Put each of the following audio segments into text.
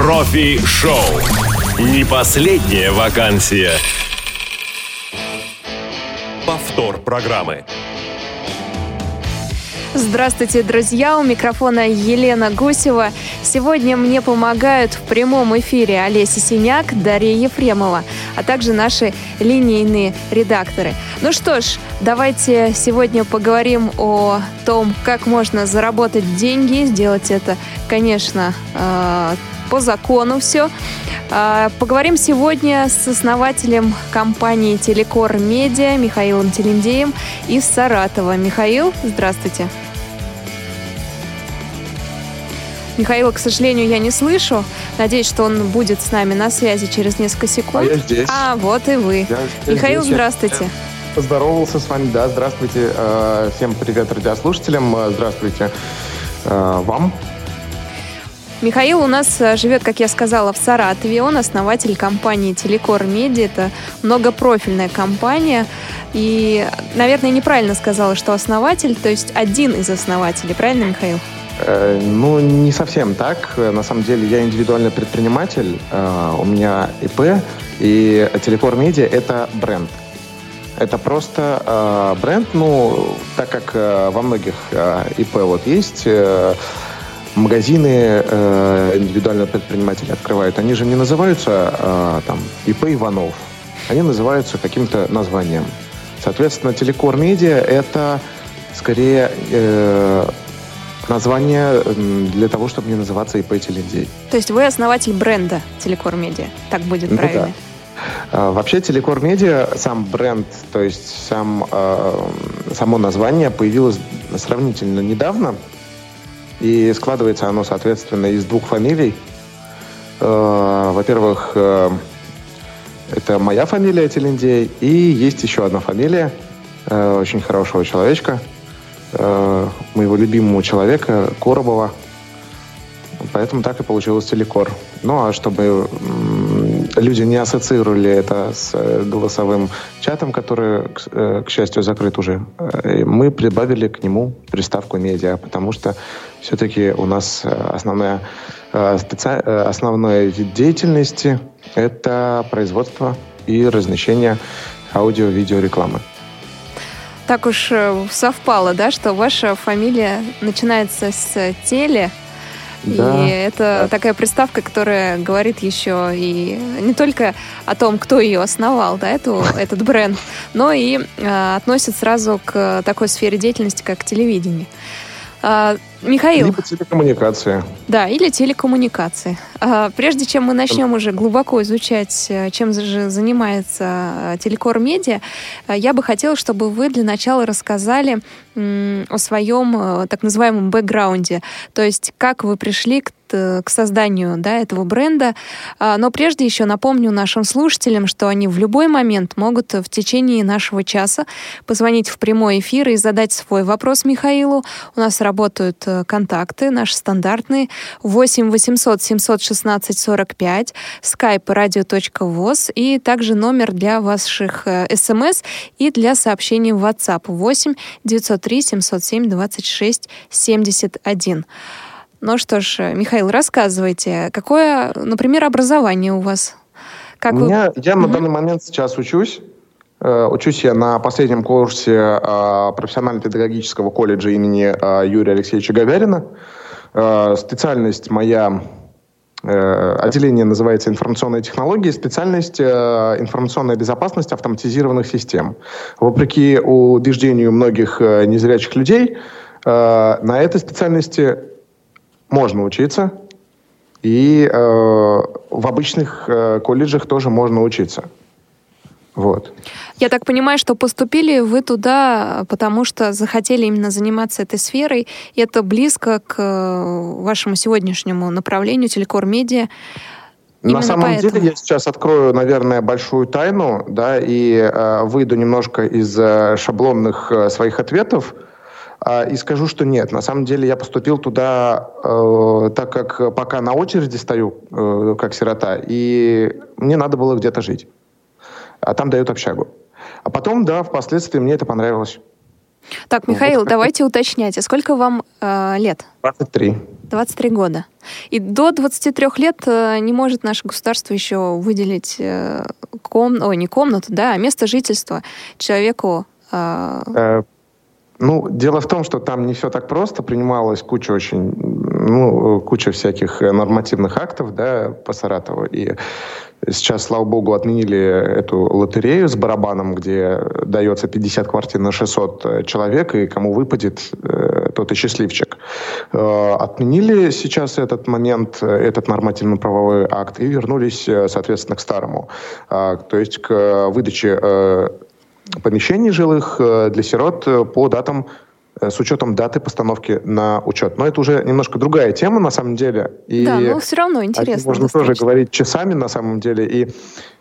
Профи-шоу. Не последняя вакансия. Повтор программы. Здравствуйте, друзья! У микрофона Елена Гусева. Сегодня мне помогают в прямом эфире Олеся Синяк, Дарья Ефремова, а также наши линейные редакторы. Ну что ж, давайте сегодня поговорим о том, как можно заработать деньги. Сделать это, конечно, э, по закону все. Э, поговорим сегодня с основателем компании Телекор Медиа Михаилом Телендеем из Саратова. Михаил, здравствуйте. Михаила, к сожалению, я не слышу. Надеюсь, что он будет с нами на связи через несколько секунд. А я здесь. А, вот и вы. Я Михаил, здесь. здравствуйте. Я Поздоровался с вами, да, здравствуйте. Э, Всем привет радиослушателям, э, здравствуйте э, вам. Михаил у нас э, живет, как я сказала, в Саратове. Он основатель компании Телекор Медиа. Это многопрофильная компания. И, наверное, неправильно сказала, что основатель, то есть один из основателей. Правильно, Михаил? Э, Ну, не совсем так. На самом деле я индивидуальный предприниматель, э, у меня ИП, и Телекор Медиа — это бренд. Это просто бренд, ну, так как во многих ИП вот есть магазины э, индивидуального предпринимателя открывают, они же не называются э, там ИП Иванов, они называются каким-то названием. Соответственно, Телекор Медиа это скорее э, название для того, чтобы не называться ИП Телендей. То есть вы основатель бренда Телекор Медиа. Так будет Ну правильно. да. Вообще Телекор Медиа, сам бренд, то есть сам, э, само название появилось сравнительно недавно. И складывается оно, соответственно, из двух фамилий. Э, Во-первых, э, это моя фамилия Телендей, и есть еще одна фамилия э, очень хорошего человечка, моего любимого человека Коробова. Поэтому так и получилось телекор. Ну, а чтобы люди не ассоциировали это с э, голосовым чатом, который, к, э, счастью, закрыт уже, э, мы прибавили к нему приставку медиа, потому что все-таки у нас основная, специ- основной вид деятельности – это производство и размещение аудио-видеорекламы. Так уж совпало, да, что ваша фамилия начинается с теле, Да, и это да. такая приставка, которая говорит еще и не только о том, кто ее основал, да, эту, этот бренд, но и э, относит сразу к такой сфере деятельности, как телевидение. А, Михаил, Либо телекоммуникация. да, или телекоммуникации. А, Прежде чем мы начнем уже глубоко изучать, э, чем же занимается э, Телекор Медиа, э, я бы хотела, чтобы вы для начала рассказали о своем так называемом бэкграунде, то есть как вы пришли к к созданию да, этого бренда. А, Но прежде еще напомню нашим слушателям, что они в любой момент могут в течение нашего часа позвонить в прямой эфир и задать свой вопрос Михаилу. У нас работают э, контакты наши стандартные 8 800 716 45, skype radio.voz и также номер для ваших э, смс и для сообщений в WhatsApp 8 903 707 26 71. Ну что ж, Михаил, рассказывайте, какое, например, образование у вас? Как У вы... меня, я на Мгм. данный момент сейчас учусь. Э, Учусь я на последнем курсе э, профессионально-педагогического колледжа имени э, Юрия Алексеевича Гагарина. Специальность моя, отделение называется информационные технологии, специальность информационная безопасность автоматизированных систем. Вопреки убеждению многих незрячих людей, на этой специальности можно учиться, и э, в обычных э, колледжах тоже можно учиться. Вот. Я так понимаю, что поступили вы туда, потому что захотели именно заниматься этой сферой, и это близко к э, вашему сегодняшнему направлению телекор медиа. Именно На самом поэтому. деле я сейчас открою, наверное, большую тайну, да, и э, выйду немножко из э, шаблонных э, своих ответов э, и скажу, что нет. На самом деле я поступил туда, э, так как пока на очереди стою, э, как сирота, и мне надо было где-то жить. А там дают общагу. А потом, да, впоследствии мне это понравилось. Так, Михаил, вот, давайте уточнять, а сколько вам э, лет? 23. 23 года. И до 23 лет э, не может наше государство еще выделить э, ком... Ой, не комнату, да, а место жительства человеку. Э... Э, ну, дело в том, что там не все так просто. Принималась куча очень, ну, куча всяких нормативных актов, да, по Саратову. И Сейчас, слава богу, отменили эту лотерею с барабаном, где дается 50 квартир на 600 э, человек, и кому выпадет, э, тот и счастливчик. Э, отменили сейчас этот момент, этот нормативно-правовой акт, и вернулись, соответственно, к старому. То есть к выдаче помещений жилых для сирот по датам Э, с учетом даты постановки на учет. Но это уже немножко другая тема на самом деле. И да, но все равно интересно. Можно достаточно. тоже говорить часами на самом деле. И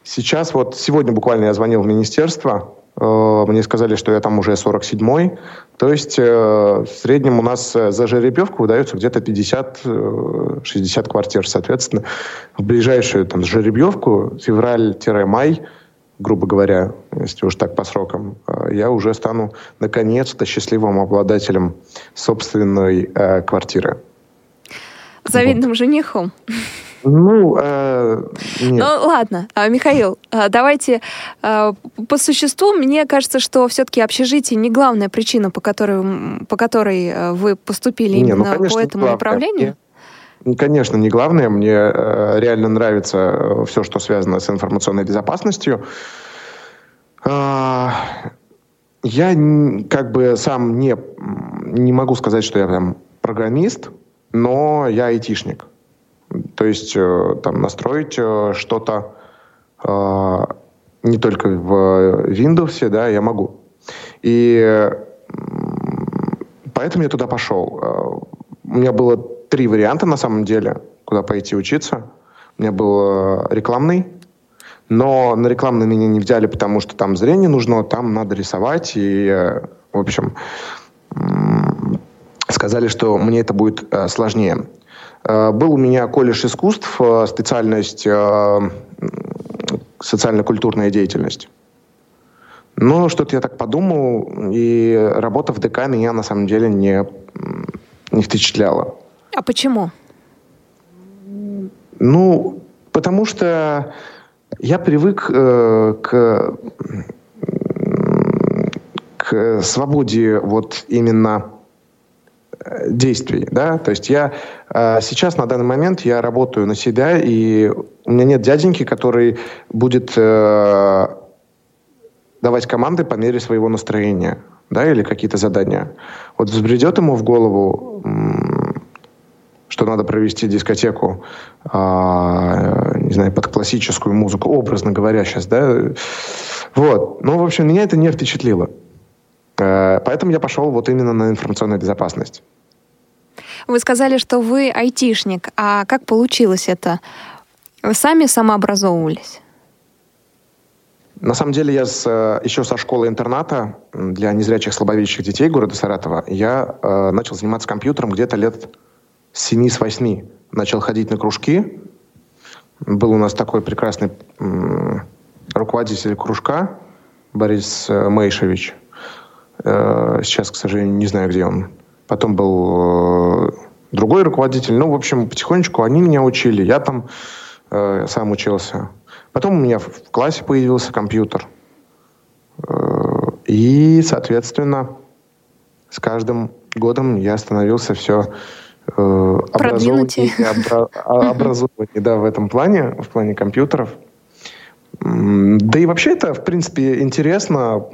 сейчас вот сегодня буквально я звонил в министерство, э, мне сказали, что я там уже 47-й. То есть э, в среднем у нас за жеребьевку выдается где-то 50-60 квартир. Соответственно, в ближайшую там, жеребьевку, февраль-май, грубо говоря, если уж так по срокам, э, я уже стану наконец-то счастливым обладателем собственной э, квартиры. Завидным вот. женихом. Ну, э, нет. Ну, ладно. А, Михаил, а, давайте э, по существу. Мне кажется, что все-таки общежитие не главная причина, по которой, по которой э, вы поступили не, ну, именно ну, конечно, по этому направлению. Конечно, не главное. Мне э, реально нравится э, все, что связано с информационной безопасностью. Э, я как бы сам не, не могу сказать, что я прям программист, но я айтишник. То есть э, там настроить что-то не только в Windows, да, я могу. И поэтому я туда пошел. У меня было три варианта на самом деле, куда пойти учиться. У меня был э, рекламный, но на рекламный меня не взяли, потому что там зрение нужно, там надо рисовать. И, э, в общем, сказали, что мне это будет э, сложнее. Был у меня колледж искусств, специальность социально-культурная деятельность. Но что-то я так подумал, и работа в ДК меня на самом деле не, не впечатляла. А почему? Ну, потому что я привык э, к, к свободе вот именно э, действий, да, то есть я э, сейчас на данный момент я работаю на себя и у меня нет дяденьки, который будет э, давать команды по мере своего настроения, да, или какие-то задания. Вот взбредет ему в голову что надо провести дискотеку, а, не знаю, под классическую музыку, образно говоря сейчас, да. Вот. Ну, в общем, меня это не впечатлило. А, поэтому я пошел вот именно на информационную безопасность. Вы сказали, что вы айтишник. А как получилось это? Вы сами самообразовывались? На самом деле я с, еще со школы-интерната для незрячих слабовидящих детей города Саратова я э, начал заниматься компьютером где-то лет с 7 с 8 начал ходить на кружки. Был у нас такой прекрасный руководитель кружка Борис э, Мейшевич. Э, сейчас, к сожалению, не знаю, где он. Потом был э, другой руководитель. Ну, в общем, потихонечку они меня учили. Я там сам учился. Потом у меня в классе появился компьютер. И, соответственно, с каждым годом я становился все э, образованнее, обра- а, да, в этом плане, в плане компьютеров. Да и вообще это, в принципе, интересно.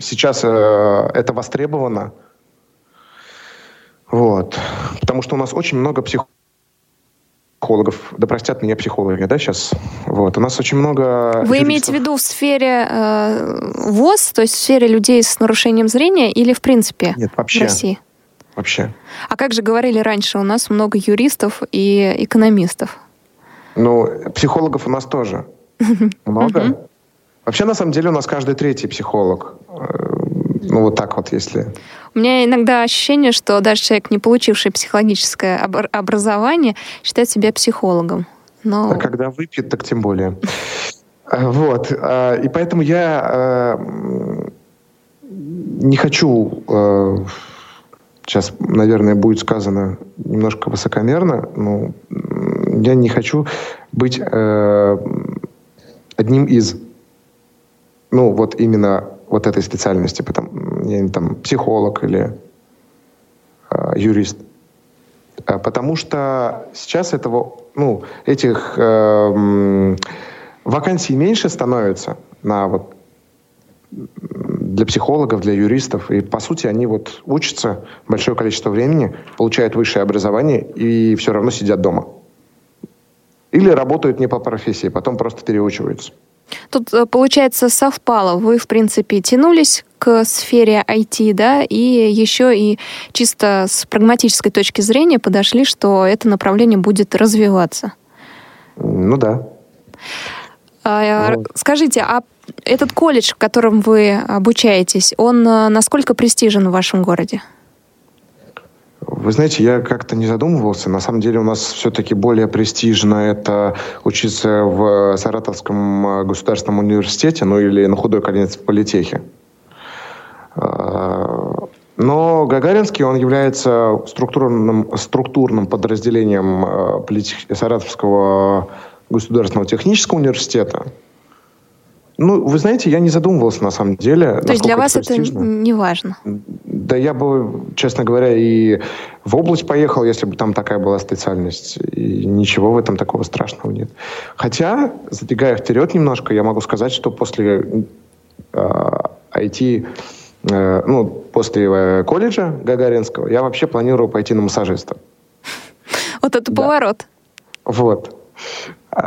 Сейчас э, это востребовано. Вот. Потому что у нас очень много психологов психологов, да простят меня психологи, да, сейчас. Вот. У нас очень много... Вы юристов. имеете в виду в сфере э, ВОЗ, то есть в сфере людей с нарушением зрения или в принципе Нет, вообще. в России? Вообще. А как же говорили раньше, у нас много юристов и экономистов. Ну, психологов у нас тоже много. Вообще, на самом деле, у нас каждый третий психолог. Э, ну, вот так вот, если... У меня иногда ощущение, что даже человек, не получивший психологическое образование, считает себя психологом. Но... А когда выпьет, так тем более. Э, вот. Э, и поэтому я не хочу, сейчас, наверное, будет сказано немножко высокомерно, но я не хочу быть э, одним из, ну, вот именно вот этой специальности, потому, я не там психолог или э, юрист. Э, потому что сейчас этого, ну, этих э, вакансий меньше становится на вот для психологов, для юристов. И, по сути, они вот учатся большое количество времени, получают высшее образование и все равно сидят дома. Или работают не по профессии, потом просто переучиваются. Тут, э, получается, совпало. Вы, в принципе, тянулись к сфере IT, да, и еще и чисто с прагматической точки зрения подошли, что это направление будет развиваться. Ну да. А, вот. Скажите, а этот колледж, в котором вы обучаетесь, он э, насколько престижен в вашем городе? Вы знаете, я как-то не задумывался. На самом деле у нас все-таки более престижно это учиться в Саратовском э, государственном университете, ну или на худой конец в политехе. А, но Гагаринский, он является структурным, структурным подразделением э. Саратовского государственного технического университета. Ну, вы знаете, я не задумывался на самом деле. То есть для вас это, это не важно? Да я бы, честно говоря, и в область поехал, если бы там такая была специальность. И ничего в этом такого страшного нет. Хотя, забегая вперед немножко, я могу сказать, что после э, IT, ну, после э, колледжа Гагаринского, я вообще планирую пойти на массажиста. Вот это поворот. Вот.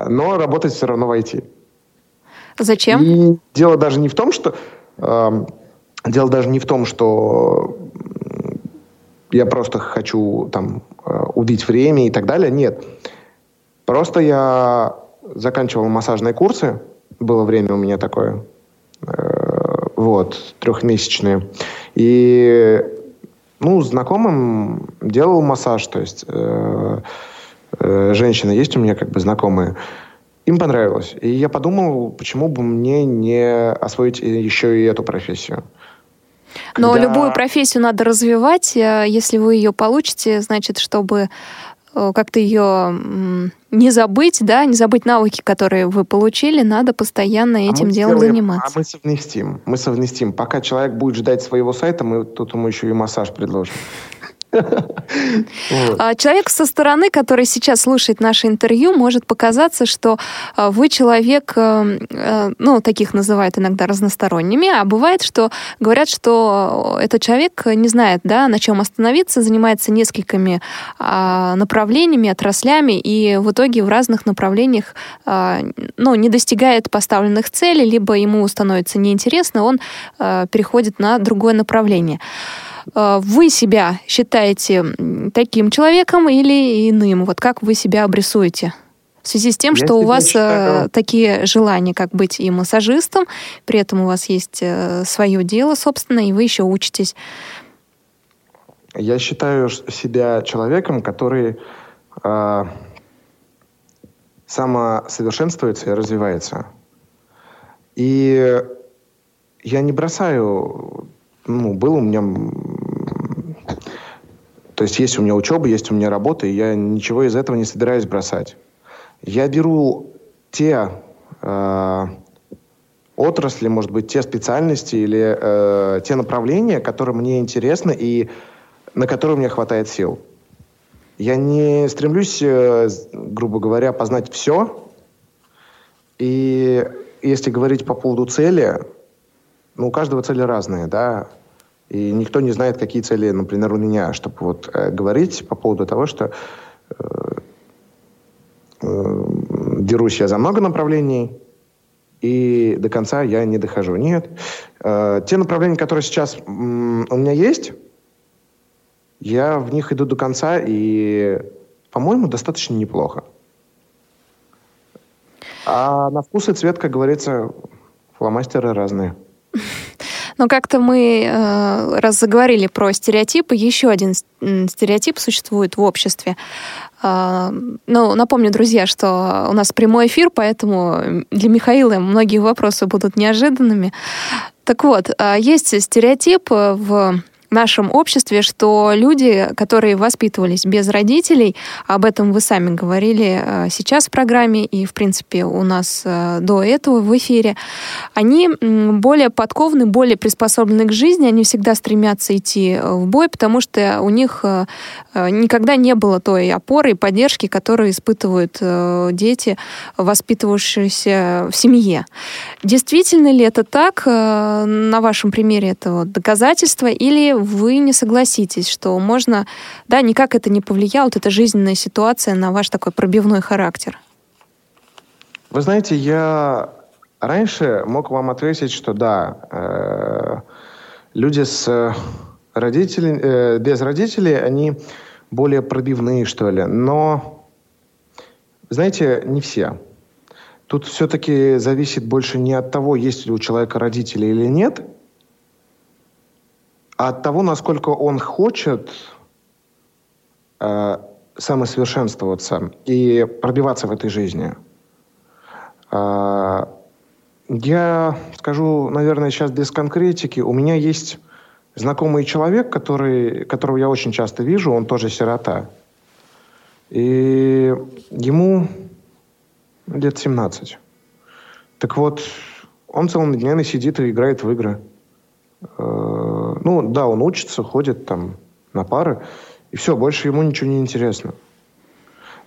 Но работать все равно в IT. Зачем? И дело даже не в том, что э, дело даже не в том, что я просто хочу там э, убить время и так далее. Нет. Просто я заканчивал массажные курсы. Было время у меня такое. Э, вот, трехмесячные. И ну, знакомым делал массаж. То есть э, э, женщины есть у меня как бы знакомые. Им понравилось. И я подумал, почему бы мне не освоить еще и эту профессию. Но Когда... любую профессию надо развивать. Э, если вы ее получите, значит, чтобы э, как-то ее не забыть, да, не забыть навыки, которые вы получили, надо постоянно а этим делом сделаем, заниматься. А мы совместим, мы совместим. Пока человек будет ждать своего сайта, мы тут ему еще и массаж предложим. А, человек со стороны, который сейчас слушает наше интервью, может показаться, что а, вы человек, э, э, ну, таких называют иногда разносторонними, а бывает, что говорят, что этот человек не знает, да, на чем остановиться, занимается несколькими а, направлениями, отраслями, и в итоге в разных направлениях, ну, не достигает поставленных целей, либо ему становится неинтересно, он переходит на другое направление. Э, вы себя считаете таким человеком или иным? Вот как вы себя обрисуете? В связи с тем, Я что у вас считаю... Э, такие желания, как быть и массажистом, при этом у вас есть э, свое дело, собственно, и вы еще учитесь. Я считаю себя человеком, который э, самосовершенствуется и развивается. И я не бросаю ну, был у меня... То есть есть у меня учеба, есть у меня работа, и я ничего из этого не собираюсь бросать. Я беру те э, отрасли, может быть, те специальности или э, те направления, которые мне интересны и на которые мне хватает сил. Я не стремлюсь, э, грубо говоря, познать все. И если говорить по поводу цели, ну, у каждого цели разные, да. И никто не знает, какие цели, например, у меня, чтобы вот э, говорить по поводу того, что э, э, дерусь я за много направлений, и до конца я не дохожу. Нет. Э, те направления, которые сейчас э, у меня есть, я в них иду до конца, и, по-моему, достаточно неплохо. А на вкус и цвет, как говорится, фломастеры разные. Но как-то мы, э, раз заговорили про стереотипы, еще один стереотип существует в обществе. Э, ну, напомню, друзья, что у нас прямой эфир, поэтому для Михаила многие вопросы будут неожиданными. Так вот, а, есть стереотип в нашем обществе, что люди, которые воспитывались без родителей, об этом вы сами говорили э, сейчас в программе и, в принципе, у нас э, до этого в эфире, они более подкованы, более приспособлены к жизни, они всегда стремятся идти э, в бой, потому что у них никогда не было той опоры и поддержки, которую испытывают дети, воспитывавшиеся в семье. Действительно ли это так? На вашем примере это вот доказательство или вы не согласитесь, что можно, да, никак это не повлияло, вот эта жизненная ситуация на ваш такой пробивной характер? Вы знаете, я раньше мог вам ответить, что да, э, люди с родителями, э, без родителей, они более пробивные, что ли. Но, знаете, не все. Тут все-таки зависит больше не от того, есть ли у человека родители или нет, от того, насколько он хочет э, самосовершенствоваться и пробиваться в этой жизни. Э, я скажу, наверное, сейчас без конкретики. У меня есть знакомый человек, который, которого я очень часто вижу, он тоже сирота. И ему лет 17. Так вот, он целыми днями сидит и играет в игры. Э, ну, да, он учится, ходит там на пары, и все, больше ему ничего не интересно.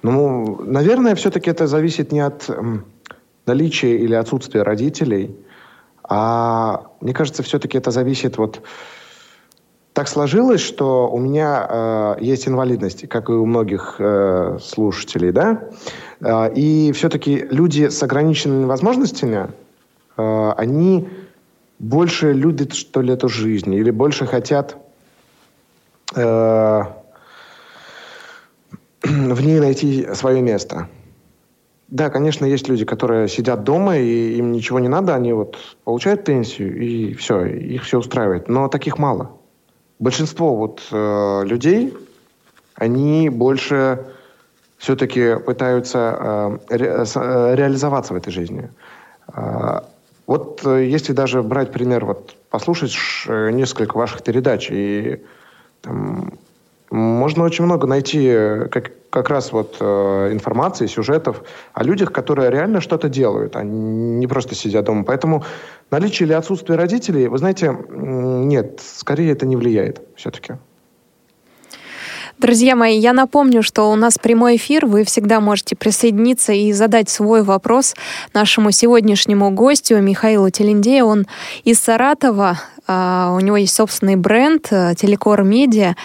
Ну, наверное, все-таки это зависит не от наличия или отсутствия родителей, а мне кажется, все-таки это зависит вот... Так сложилось, что у меня э, есть инвалидность, как и у многих э, слушателей, да, э, и все-таки люди с ограниченными возможностями, э, они больше любят, что ли, эту жизнь, или больше хотят э, в ней найти свое место. Да, конечно, есть люди, которые сидят дома, и им ничего не надо, они вот получают пенсию, и все, их все устраивает. Но таких мало. Большинство вот э, людей, они больше все-таки пытаются э, ре, э, реализоваться в этой жизни. Э, вот э, если даже брать пример, вот послушать э, несколько ваших передач, и там, можно очень много найти э, как, как раз вот информации, сюжетов о людях, которые реально что-то делают, а не просто сидят дома. Поэтому наличие или отсутствие родителей, вы знаете, нет, скорее это не влияет все-таки. Друзья мои, я напомню, что у нас прямой эфир. Вы всегда можете присоединиться и задать свой вопрос нашему сегодняшнему гостю Михаилу Телендею. Он из Саратова. А, у него есть собственный бренд э, Телекор Медиа.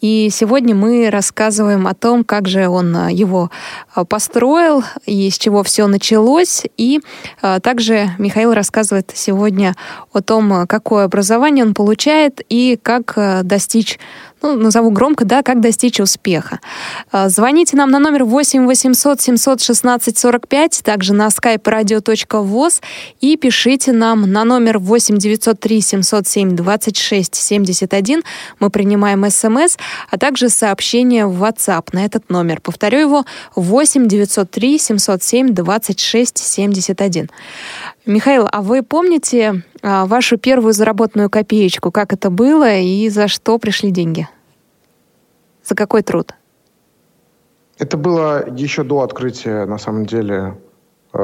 И сегодня мы рассказываем о том, как же он э, его построил и с чего все началось. И также Михаил рассказывает сегодня о том, какое образование он получает и как достичь ну, назову громко, да, как достичь успеха. А, звоните нам на номер 8 800 716 45, также на skype radio.voz и пишите нам на номер 8 903 707 26 71. Мы принимаем смс, а также сообщение в WhatsApp на этот номер. Повторю его 8 903 707 26 71. Михаил, а вы помните а, вашу первую заработанную копеечку? Как это было и за что пришли деньги? За какой труд? Это было еще до открытия, на самом деле, э,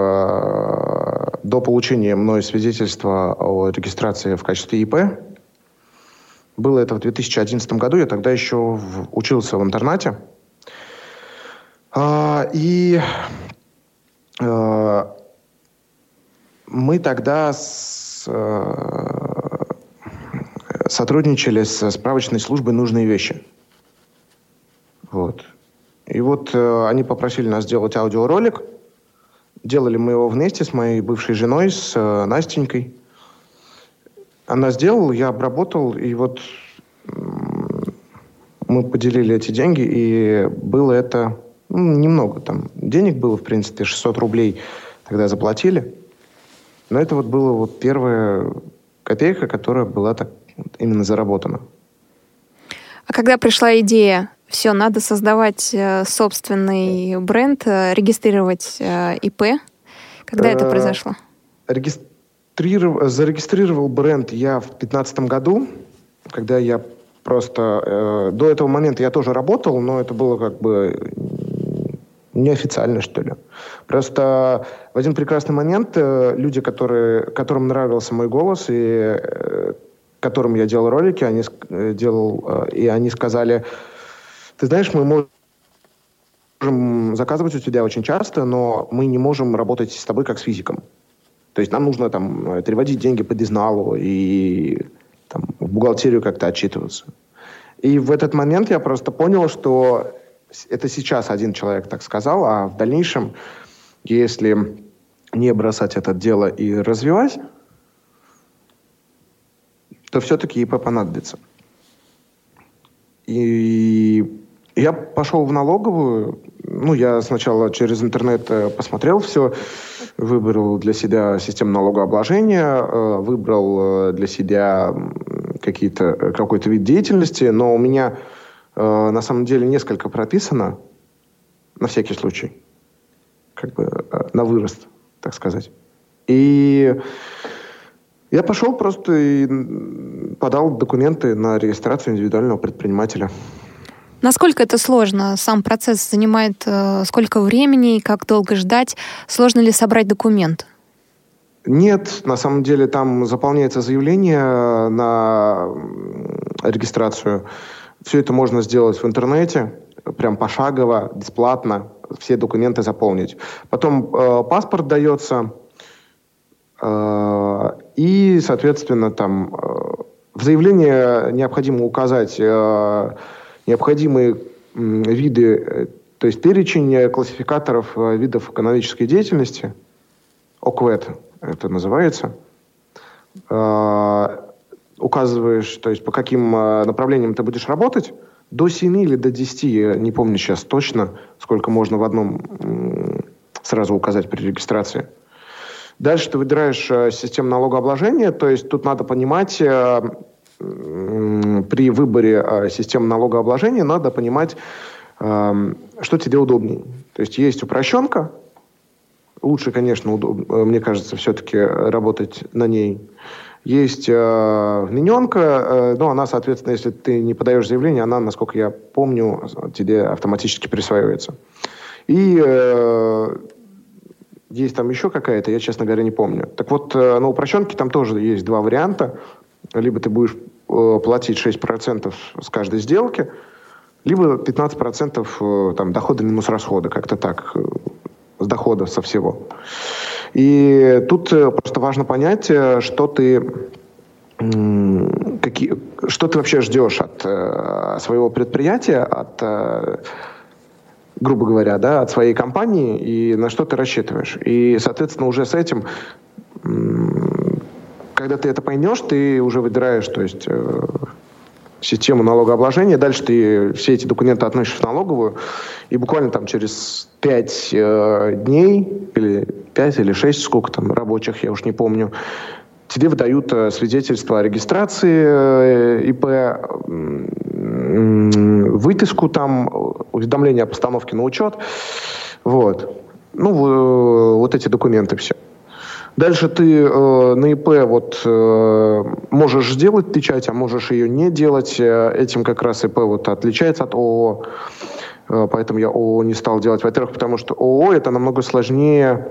до получения мной свидетельства о регистрации в качестве ИП. Было это в 2011 году, я тогда еще в, учился в интернате. А, и а, мы тогда с, а, сотрудничали с справочной службой «Нужные вещи». Вот. И вот э, они попросили нас сделать аудиоролик. Делали мы его вместе с моей бывшей женой, с э, Настенькой. Она сделала, я обработал, и вот мы поделили эти деньги, и было это ну, немного там. Денег было, в принципе, 600 рублей тогда заплатили. Но это вот была вот первая копейка, которая была так именно заработана. А когда пришла идея все, надо создавать э, собственный бренд, э, регистрировать э, ИП. Когда это произошло? зарегистрировал, зарегистрировал бренд я в 2015 году, когда я просто... Э, до этого момента я тоже работал, но это было как бы неофициально, что ли. Просто в один прекрасный момент э, люди, которые, которым нравился мой голос и э, которым я делал ролики, они, э, делал, и они сказали, ты знаешь, мы можем заказывать у тебя очень часто, но мы не можем работать с тобой как с физиком. То есть нам нужно там переводить деньги по дизналу и там, в бухгалтерию как-то отчитываться. И в этот момент я просто понял, что это сейчас один человек так сказал, а в дальнейшем, если не бросать это дело и развивать, то все-таки ИП понадобится. И я пошел в налоговую. Ну, я сначала через интернет э, посмотрел все, выбрал для себя систему налогообложения, э, выбрал э, для себя какие-то, какой-то вид деятельности, но у меня э, на самом деле несколько прописано, на всякий случай, как бы э, на вырост, так сказать. И я пошел просто и подал документы на регистрацию индивидуального предпринимателя. Насколько это сложно? Сам процесс занимает э, сколько времени, как долго ждать? Сложно ли собрать документ? Нет, на самом деле там заполняется заявление на регистрацию. Все это можно сделать в интернете, прям пошагово, бесплатно, все документы заполнить. Потом э, паспорт дается, э, и, соответственно, там э, в заявлении необходимо указать э, необходимые э, виды, то есть перечень классификаторов э, видов экономической деятельности, ОКВЭД, это называется, а, указываешь, то есть по каким а, направлениям ты будешь работать, до 7 или до 10, я не помню сейчас точно, сколько можно в одном сразу указать при регистрации. Дальше ты выбираешь а, систему налогообложения, то есть тут надо понимать, при выборе системы налогообложения надо понимать, что тебе удобнее. То есть есть упрощенка, Лучше, конечно, удоб... Э, мне кажется, все-таки работать на ней. Есть э, вмененка, э, но она, соответственно, если ты не подаешь заявление, она, насколько я помню, тебе автоматически присваивается. И э, есть там еще какая-то, я, честно говоря, не помню. Так вот, э, на упрощенке там тоже есть два варианта. Либо ты будешь э, платить 6% с каждой сделки, либо 15% э, там, дохода минус расходы, как-то так с дохода со всего. И тут э, просто важно понять, э, что ты какие, что ты вообще ждешь от э, своего предприятия, от, грубо говоря, да, от своей компании и на что ты рассчитываешь. И, соответственно, уже с этим, когда ты это поймешь, ты уже выбираешь, то есть систему налогообложения. Дальше ты все эти документы относишь в налоговую, и буквально там через 5 э, дней, или 5 или 6, сколько там рабочих, я уж не помню, тебе выдают э, свидетельство о регистрации э, ИП, э, выписку там, уведомление о постановке на учет. Вот. Ну, вот эти документы все. Дальше ты э, на ИП вот э, можешь сделать печать, а можешь ее не делать. Э, этим как раз ИП вот отличается от ООО. Э, поэтому я ООО не стал делать. Во-первых, потому что ООО это намного сложнее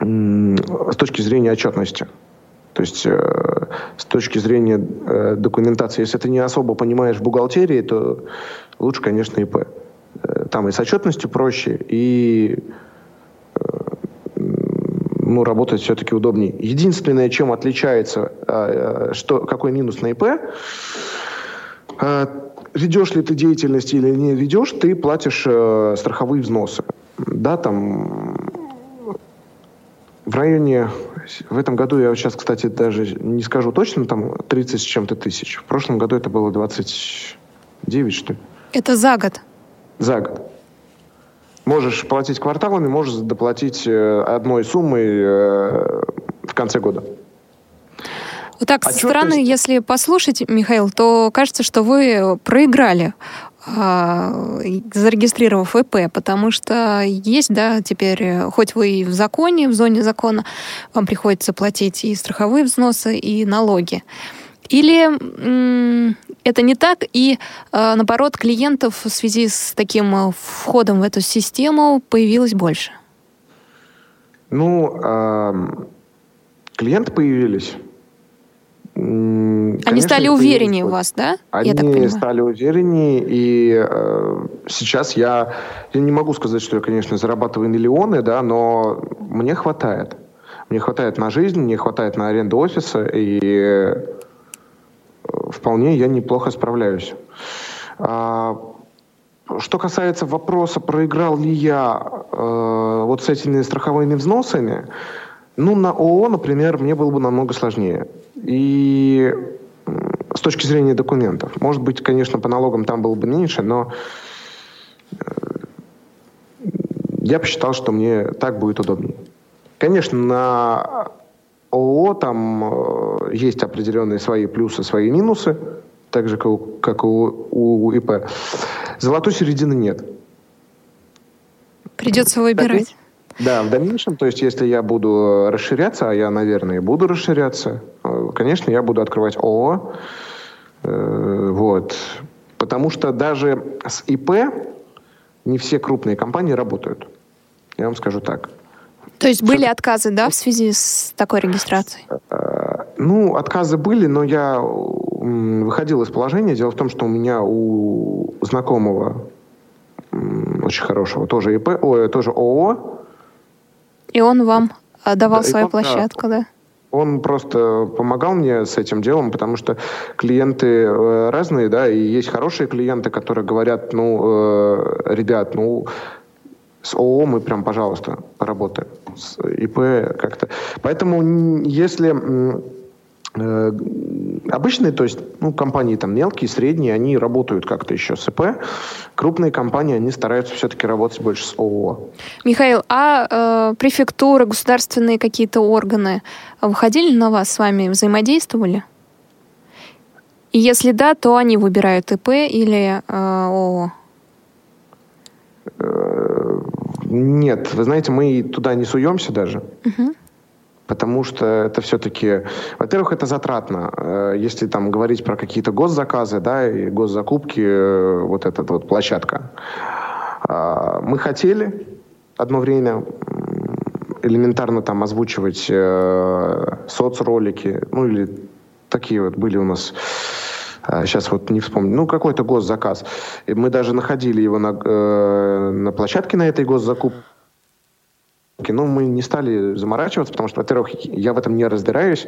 э, с точки зрения отчетности. То есть э, с точки зрения э, документации, если ты не особо понимаешь бухгалтерии, то лучше, конечно, ИП. Э, там и с отчетностью проще, и ну, работать все-таки удобнее. Единственное, чем отличается, а, э, что, какой минус на ИП, а, ведешь ли ты деятельность или не ведешь, ты платишь э, страховые взносы. Да, там в районе, в этом году, я сейчас, кстати, даже не скажу точно, там 30 с чем-то тысяч. В прошлом году это было 29, что ли. Это за год? За год. Можешь платить кварталами, можешь доплатить э, одной суммой э, в конце года. Вот так, а со стороны, ты... если послушать, Михаил, то кажется, что вы проиграли. а, зарегистрировав ИП, потому что есть, да, теперь, хоть вы и в законе, в зоне закона, вам приходится платить и страховые взносы, и налоги. Или это не так, и а, наоборот, клиентов в связи с таким а, входом в эту систему появилось больше? Ну, клиенты появились. Конечно, они стали увереннее в вас, да? Они я так понимаю. стали увереннее, и э, сейчас я, я не могу сказать, что я, конечно, зарабатываю миллионы, да, но мне хватает. Мне хватает на жизнь, мне хватает на аренду офиса, и э, вполне я неплохо справляюсь. А, что касается вопроса, проиграл ли я э, вот с этими страховыми взносами, ну, на ООО, например, мне было бы намного сложнее. И с точки зрения документов. Может быть, конечно, по налогам там было бы меньше, но э, я посчитал, что мне так будет удобнее. Конечно, на ООО там э, есть определенные свои плюсы, свои минусы, так же, как у, как у, у ИП. Золотой середины нет. Придется выбирать. Да, в дальнейшем, то есть если я буду расширяться, а я, наверное, буду расширяться, э, конечно, я буду открывать ООО. Э, вот. Потому что даже с ИП не все крупные компании работают. Я вам скажу так. То есть были отказы, да, в связи с такой регистрацией? Э, ну, отказы были, но я выходил из положения. Дело в том, что у меня у знакомого очень хорошего тоже ИП, о, тоже ООО, и он вам давал да, свою он, площадку, да? Он просто помогал мне с этим делом, потому что клиенты э, разные, да, и есть хорошие клиенты, которые говорят, ну, э, ребят, ну, с ООО мы прям, пожалуйста, работаем. С ИП как-то. Поэтому если Э, обычные, то есть, ну, компании там мелкие, средние, они работают как-то еще с ИП. Крупные компании, они стараются все-таки работать больше с ООО. Михаил, а э, префектуры, государственные какие-то органы выходили на вас с вами, взаимодействовали? И если да, то они выбирают ИП или э, ООО? Нет, вы знаете, мы туда не суемся даже. Угу потому что это все-таки, во-первых, это затратно. Э, если там говорить про какие-то госзаказы, да, и госзакупки, э, вот эта вот площадка. А, мы хотели одно время элементарно там озвучивать э, соцролики, ну или такие вот были у нас сейчас вот не вспомню, ну, какой-то госзаказ. И мы даже находили его на, э, на площадке на этой госзакупке, но мы не стали заморачиваться, потому что, во-первых, я в этом не разбираюсь,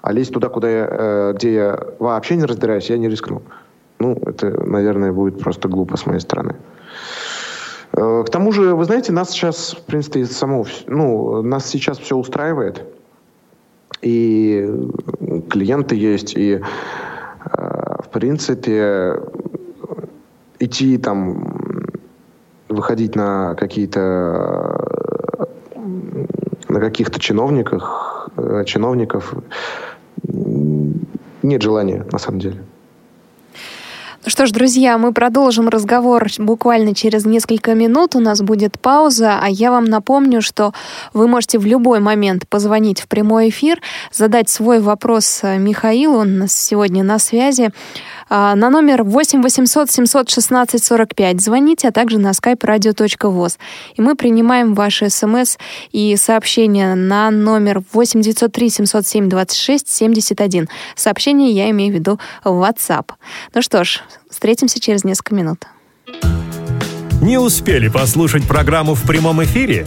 а лезть туда, куда я, э, где я вообще не разбираюсь, я не рискну. Ну, это, наверное, будет просто глупо с моей стороны. Э, к тому же, вы знаете, нас сейчас, в принципе, само, ну, нас сейчас все устраивает. И клиенты есть, и, э, принципе, идти там, выходить на какие-то на каких-то чиновниках, э, чиновников нет желания, на самом деле. Что ж, друзья, мы продолжим разговор буквально через несколько минут. У нас будет пауза, а я вам напомню, что вы можете в любой момент позвонить в прямой эфир, задать свой вопрос э, Михаилу, он нас сегодня на связи. А, на номер 8 800 716 45 звоните, а также на skype radio.voz. И мы принимаем ваши смс и сообщения на номер 8 903 707 26 71. Сообщение я имею в виду WhatsApp. Ну что ж, встретимся через несколько минут. Не успели послушать программу в прямом эфире?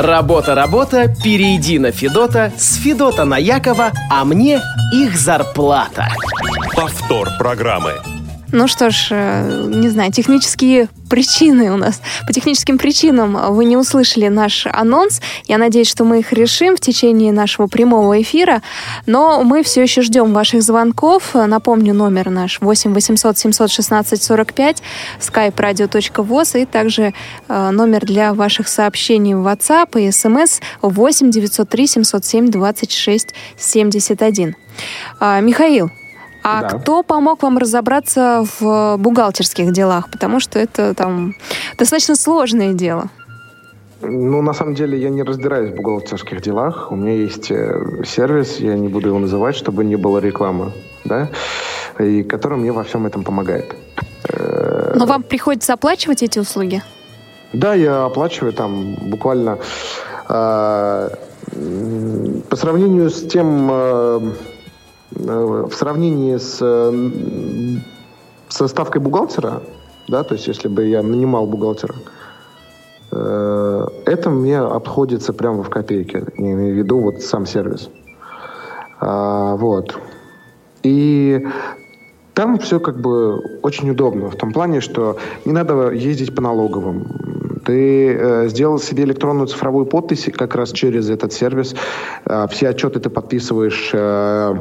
Работа, работа, перейди на Федота, с Федота на Якова, а мне их зарплата. Повтор программы. Ну что ж, э, не знаю, технические причины у нас. По техническим причинам вы не услышали наш анонс. Я надеюсь, что мы их решим в течение нашего прямого эфира. Но мы все еще ждем ваших звонков. Напомню, номер наш 8 800 716 45, skype radio.voz и также э, номер для ваших сообщений в WhatsApp и SMS 8 903 707 26 71. А, Михаил, а да. кто помог вам разобраться в бухгалтерских делах? Потому что это там достаточно сложное дело. Ну, на самом деле, я не разбираюсь в бухгалтерских делах. У меня есть э, сервис, я не буду его называть, чтобы не было рекламы, да, и который мне во всем этом помогает. Э, Но вам приходится оплачивать эти услуги? Да, я оплачиваю там буквально э, по сравнению с тем э, Э, в сравнении с, э, со ставкой бухгалтера, да, то есть если бы я нанимал бухгалтера, э, это мне обходится прямо в копейки, я имею в виду вот сам сервис. А, вот. И там все как бы очень удобно, в том плане, что не надо ездить по налоговым. Ты э, сделал себе электронную цифровую подпись как раз через этот сервис. Э, все отчеты ты подписываешь э,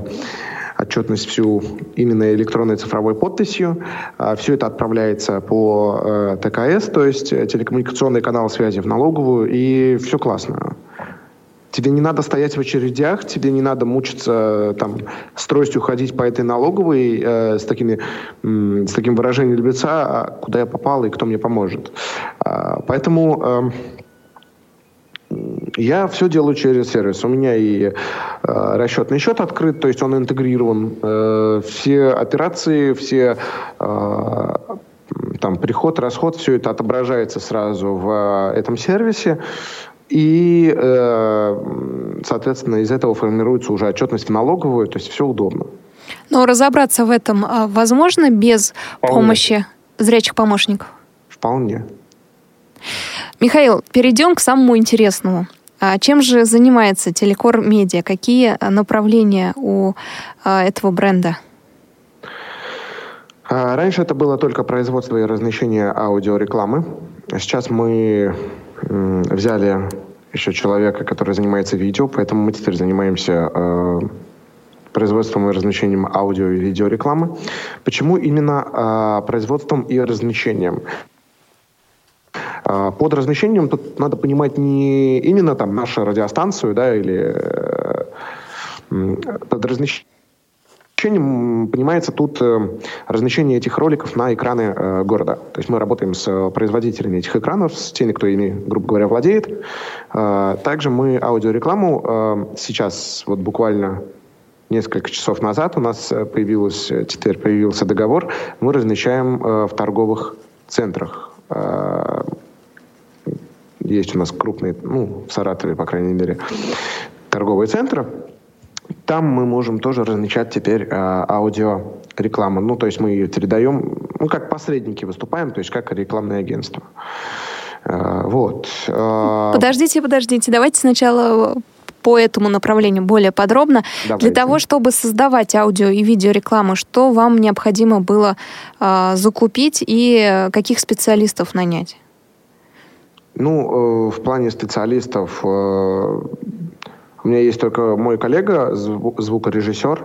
отчетность всю именно электронной цифровой подписью. А, Все это отправляется по э, ТКС, то есть э, телекоммуникационный канал связи в налоговую, и все классно. Тебе не надо стоять в очередях, тебе не надо мучиться там с тростью ходить по этой налоговой э, с, такими, э, с таким выражением лица, а куда я попал и кто мне поможет. Э, поэтому э, я все делаю через сервис. У меня и э, расчетный счет открыт, то есть он интегрирован. Э, все операции, все э, там приход, расход, все это отображается сразу в э, этом сервисе. И, э, соответственно, из этого формируется уже отчетность в налоговую, то есть все удобно. Но разобраться в этом а, возможно без Вполне. помощи зрячих помощников? Вполне. Михаил, перейдем к самому интересному. А чем же занимается Телекор Медиа? Какие направления у а, этого бренда? А, раньше это было только производство и размещение аудиорекламы. Сейчас мы взяли еще человека, который занимается видео, поэтому мы теперь занимаемся э, производством и размещением аудио и видеорекламы. Почему именно э, производством и размещением? А, под размещением тут надо понимать не именно там нашу радиостанцию, да, или э, под размещением понимается тут э, размещение этих роликов на экраны э, города. То есть мы работаем с производителями этих экранов, с теми, кто ими, грубо говоря, владеет. Э, также мы аудиорекламу э, сейчас, вот буквально несколько часов назад у нас появилось, теперь появился договор, мы размещаем э, в торговых центрах. Э, есть у нас крупные, ну, в Саратове, по крайней мере, торговые центры. Там мы можем тоже размещать теперь э, аудиорекламу. Ну, то есть мы ее передаем, ну, как посредники выступаем, то есть как рекламное агентство. Э, вот. Э, подождите, подождите. Давайте сначала по этому направлению более подробно. Давайте. Для того, чтобы создавать аудио и видеорекламу, что вам необходимо было э, закупить и каких специалистов нанять? Ну, э, в плане специалистов э, у меня есть только мой коллега, звукорежиссер,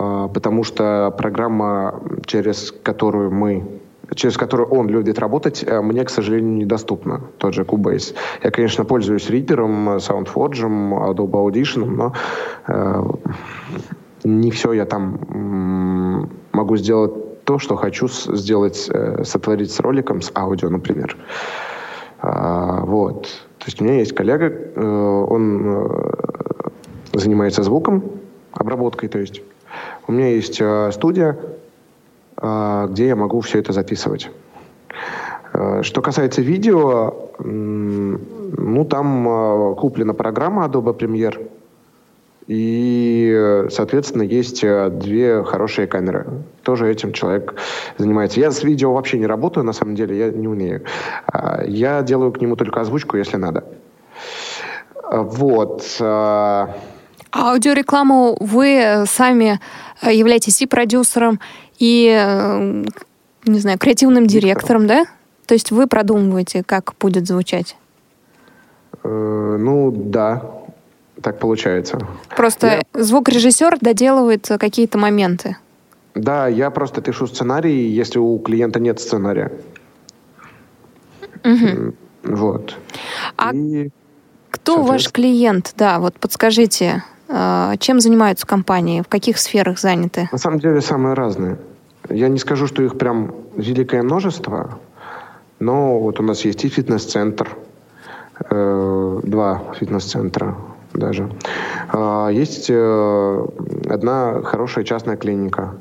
э, потому что программа, через которую мы через которую он любит работать, мне, к сожалению, недоступна. Тот же Cubase. Я, конечно, пользуюсь Reaper, SoundForge, Adobe Audition, но э, не все я там могу сделать то, что хочу сделать, э, сотворить с роликом, с аудио, например. А, вот. То есть у меня есть коллега, э, он э, занимается звуком, обработкой, то есть. У меня есть э, студия, где я могу все это записывать. Что касается видео, ну там куплена программа Adobe Premiere, и, соответственно, есть э, две хорошие камеры. Тоже этим человек занимается. Я с видео вообще не работаю, на самом деле, я не умею. А, я делаю к нему только озвучку, если надо. Вот. А аудиорекламу вы сами являетесь и продюсером, и, э, не знаю, креативным директором, да? То есть вы продумываете, как будет звучать? Э, ну, да, так получается. Просто я... звукорежиссер доделывает какие-то моменты. Да, я просто пишу сценарий, если у клиента нет сценария. Угу. Вот. А И, кто ваш клиент? Да, вот подскажите, э, чем занимаются компании, в каких сферах заняты? На самом деле самые разные. Я не скажу, что их прям великое множество, но вот у нас есть и фитнес-центр, э, два фитнес-центра даже. Э, есть э, одна хорошая частная клиника.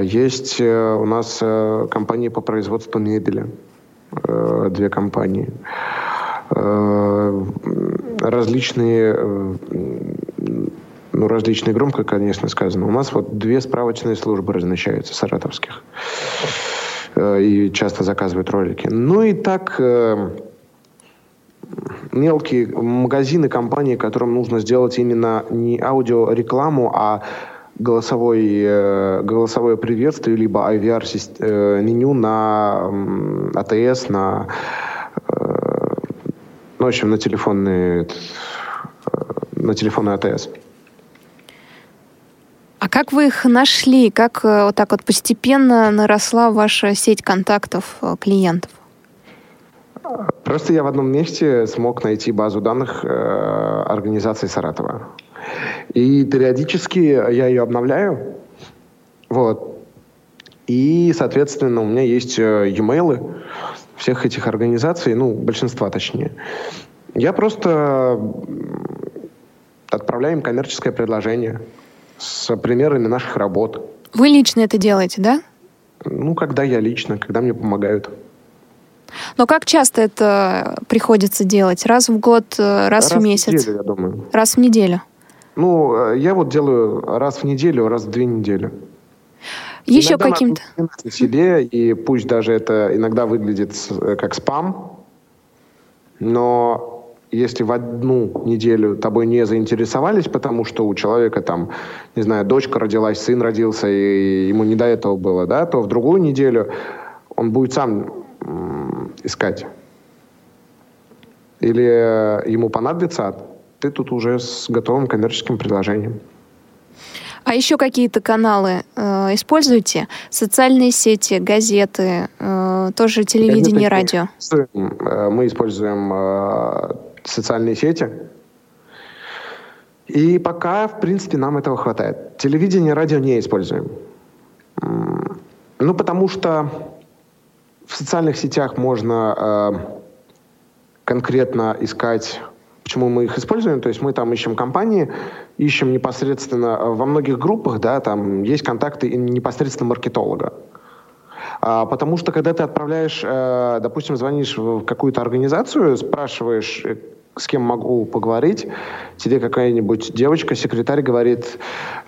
Есть э, у нас э, компании по производству мебели. Две компании. Различные, ну, различные громко, конечно, сказано. У нас вот две справочные службы размещаются, саратовских. И часто заказывают ролики. Ну и так мелкие магазины, компании, которым нужно сделать именно не аудиорекламу, а голосовой, э, голосовое приветствие, либо IVR-меню э, на АТС, на, э, ну, в общем, на телефонный, на телефонный АТС. А как вы их нашли? Как вот так вот постепенно наросла ваша сеть контактов клиентов? Просто я в одном месте смог найти базу данных организации Саратова. И периодически я ее обновляю. Вот. И, соответственно, у меня есть э, e-mail всех этих организаций, ну, большинства точнее. Я просто отправляю им коммерческое предложение с примерами наших работ. Вы лично это делаете, да? Ну, когда я лично, когда мне помогают. Но как часто это приходится делать? Раз в год, э, раз, раз в месяц? Раз в неделю, я думаю. Раз в неделю? Ну, э, я вот делаю раз в неделю, раз в две недели. Еще каким-то? себе, и пусть даже это иногда выглядит э, как спам, но если в одну неделю тобой не заинтересовались, потому что у человека там, не знаю, дочка родилась, сын родился, и ему не до этого было, да, то в другую неделю он будет сам искать. Или э, ему понадобится ты тут уже с готовым коммерческим предложением. А еще какие-то каналы э, используете? Социальные сети, газеты, э, тоже телевидение, радио? Э, мы используем э, социальные сети. И пока, в принципе, нам этого хватает. Телевидение, радио не используем. Ну, потому что в социальных сетях можно э, конкретно искать Почему мы их используем? То есть мы там ищем компании, ищем непосредственно э, во многих группах, да, там есть контакты непосредственно маркетолога. А, потому что когда ты отправляешь, э, допустим, звонишь в какую-то организацию, спрашиваешь, э, с кем могу поговорить, тебе какая-нибудь девочка, секретарь говорит,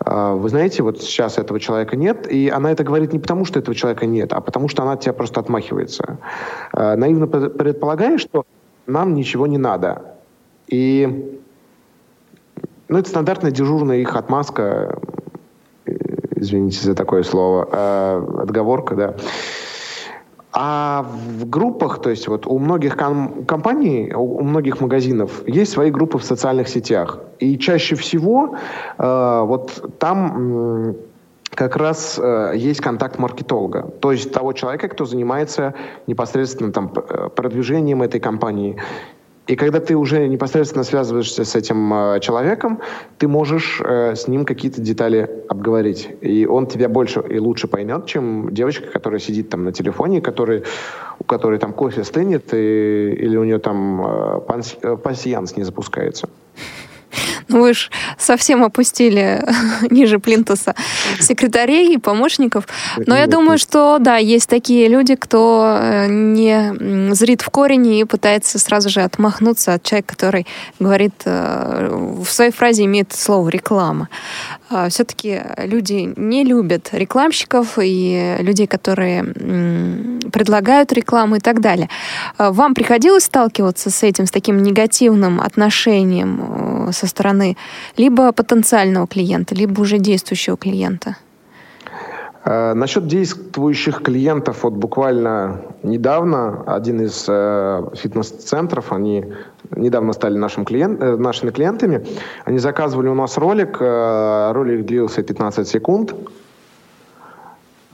вы знаете, вот сейчас этого человека нет, и она это говорит не потому, что этого человека нет, а потому что она от тебя просто отмахивается. Наивно предполагаешь, что нам ничего не надо. И ну, это стандартная дежурная их отмазка, э, извините за такое слово, э, отговорка, да. А в группах, то есть вот у многих ком- компаний, у, у многих магазинов есть свои группы в социальных сетях. И чаще всего э, вот там э, как раз э, есть контакт маркетолога, то есть того человека, кто занимается непосредственно там, э, продвижением этой компании и когда ты уже непосредственно связываешься с этим э, человеком, ты можешь э, с ним какие-то детали обговорить. И он тебя больше и лучше поймет, чем девочка, которая сидит там на телефоне, который, у которой там кофе стынет, и, или у нее там э, панс, э, пассианс не запускается. Ну, вы же совсем опустили ниже плинтуса секретарей и помощников. Но я думаю, что да, есть такие люди, кто э, не зрит в корень и пытается сразу же отмахнуться от человека, который говорит, э, в своей фразе имеет слово реклама. А, Все-таки люди не любят рекламщиков и людей, которые предлагают рекламу и так далее. А, вам приходилось сталкиваться с этим, с таким негативным отношением э, со стороны либо потенциального клиента, либо уже действующего клиента? Э, насчет действующих клиентов, вот буквально недавно один из э, фитнес-центров, они недавно стали нашим клиент, э, нашими клиентами, они заказывали у нас ролик, э, ролик длился 15 секунд,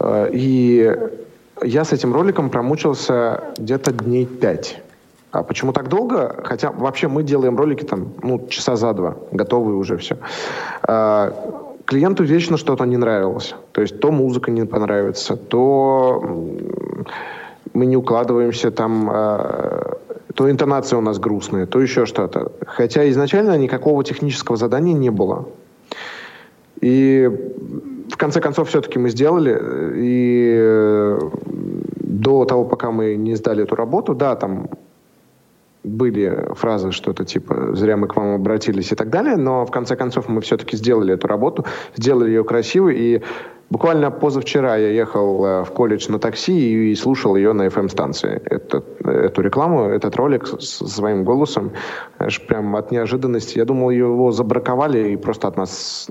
э, и я с этим роликом промучился где-то дней 5. А почему так долго? Хотя вообще мы делаем ролики там, ну, часа за два, готовые уже все. Э, клиенту вечно что-то не нравилось. То есть то музыка не понравится, то мы не укладываемся там, э, то интонация у нас грустная, то еще что-то. Хотя изначально никакого технического задания не было. И в конце концов все-таки мы сделали. И э, до того, пока мы не сдали эту работу, да, там были фразы что-то типа «зря мы к вам обратились» и так далее, но в конце концов мы все-таки сделали эту работу, сделали ее красивой, и буквально позавчера я ехал э, в колледж на такси и слушал ее на FM-станции, этот, эту рекламу, этот ролик с своим голосом, аж прям от неожиданности. Я думал, его забраковали и просто от нас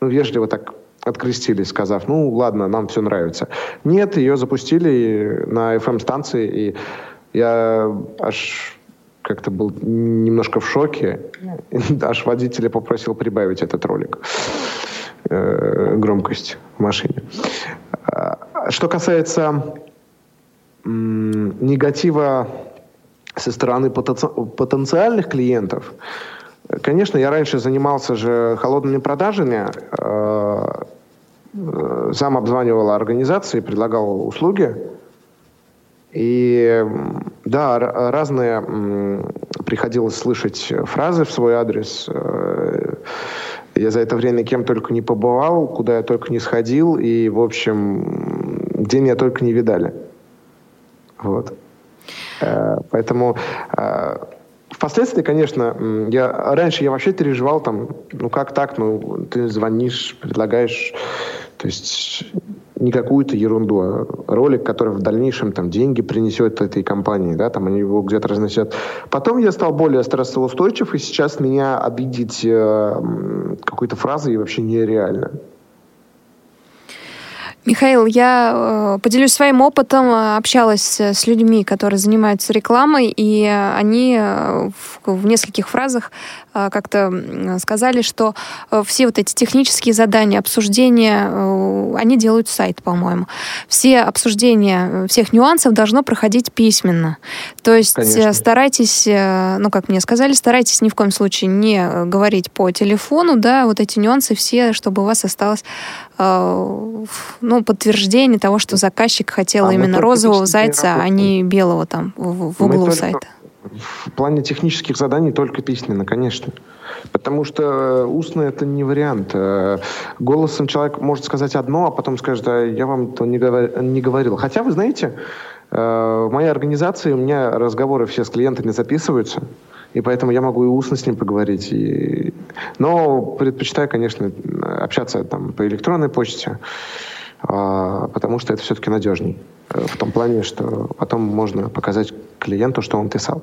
ну, вежливо так открестились, сказав, ну ладно, нам все нравится. Нет, ее запустили на FM-станции, и я аж как-то был немножко в шоке. Аж водителя попросил прибавить этот ролик. Э, громкость в машине. А, что касается негатива со стороны потенциальных клиентов, конечно, я раньше занимался же холодными продажами, э, э, сам обзванивал организации, предлагал услуги, и да, разные приходилось слышать фразы в свой адрес. Э, я за это время кем только не побывал, куда я только не сходил, и, в общем, где меня только не видали. Вот. Э, поэтому э, Впоследствии, конечно, я раньше я вообще переживал там, ну как так, ну ты звонишь, предлагаешь, то есть не какую-то ерунду, а ролик, который в дальнейшем там деньги принесет этой компании, да, там они его где-то разносят. Потом я стал более стрессоустойчив, и сейчас меня обидеть э, какой-то фразой вообще нереально. Михаил, я э, поделюсь своим опытом, общалась с людьми, которые занимаются рекламой, и они э, в, в нескольких фразах э, как-то сказали, что э, все вот эти технические задания, обсуждения, э, они делают сайт, по-моему. Все обсуждения всех нюансов должно проходить письменно. То есть э, Конечно. старайтесь, ну, как мне сказали, старайтесь ни в коем случае не говорить по телефону, да, вот эти нюансы все, чтобы у вас осталось ну, подтверждение того, что заказчик хотел а именно розового зайца, а не белого там в, в углу сайта. В плане технических заданий только письменно, конечно. Потому что устно это не вариант. Э, голосом человек может сказать одно, а потом скажет, а я вам это не, говор... не говорил. Хотя, вы знаете, э, в моей организации у меня разговоры все с клиентами записываются, и поэтому я могу и устно с ним поговорить. И... Но предпочитаю, конечно, общаться там по электронной почте. А, потому что это все-таки надежней. Э, в том плане, что потом можно показать клиенту, что он писал.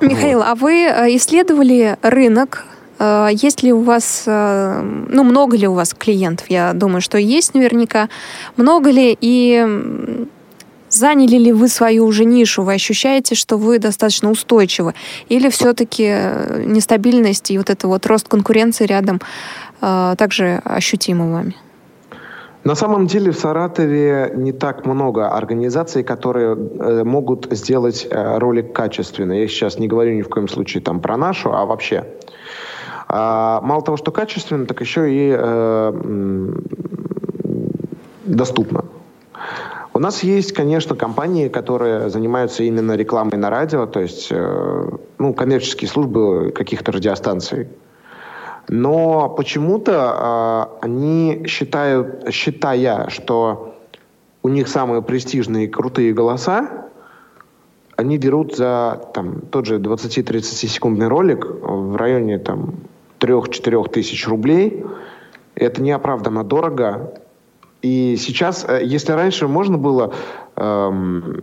Михаил, вот. а вы э, исследовали рынок? Э, есть ли у вас, ну, много ли у вас клиентов? Я думаю, что есть наверняка. Много ли и заняли ли вы свою уже нишу? Вы ощущаете, что вы достаточно устойчивы? Или все-таки нестабильность и вот это вот рост конкуренции рядом также ощутимы вами? На самом деле в Саратове не так много организаций, которые э, могут сделать э, ролик качественно. Я сейчас не говорю ни в коем случае там про нашу, а вообще. А, мало того, что качественно, так еще и э, доступно. У нас есть, конечно, компании, которые занимаются именно рекламой на радио, то есть э, ну, коммерческие службы каких-то радиостанций. Но почему-то э, они считают, считая, что у них самые престижные крутые голоса, они берут за там, тот же 20-30 секундный ролик в районе там, 3-4 тысяч рублей. Это неоправданно дорого. И сейчас, э, если раньше можно было эм,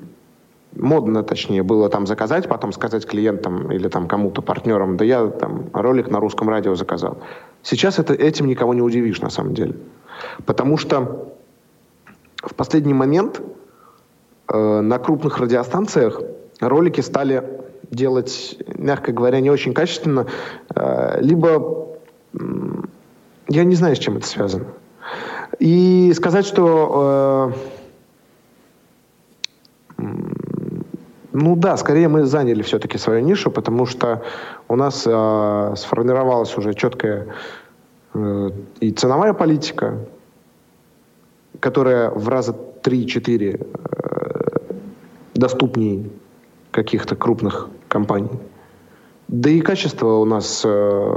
модно, точнее, было там заказать, потом сказать клиентам или там кому-то, партнерам, да я там ролик на русском радио заказал. Сейчас это, этим никого не удивишь на самом деле. Потому что в последний момент э, на крупных радиостанциях ролики стали делать, мягко говоря, не очень качественно, э, либо э, я не знаю, с чем это связано. И сказать, что э, ну да, скорее мы заняли все-таки свою нишу, потому что у нас э, сформировалась уже четкая э, и ценовая политика, которая в раза 3-4 э, доступнее каких-то крупных компаний. Да и качество у нас э,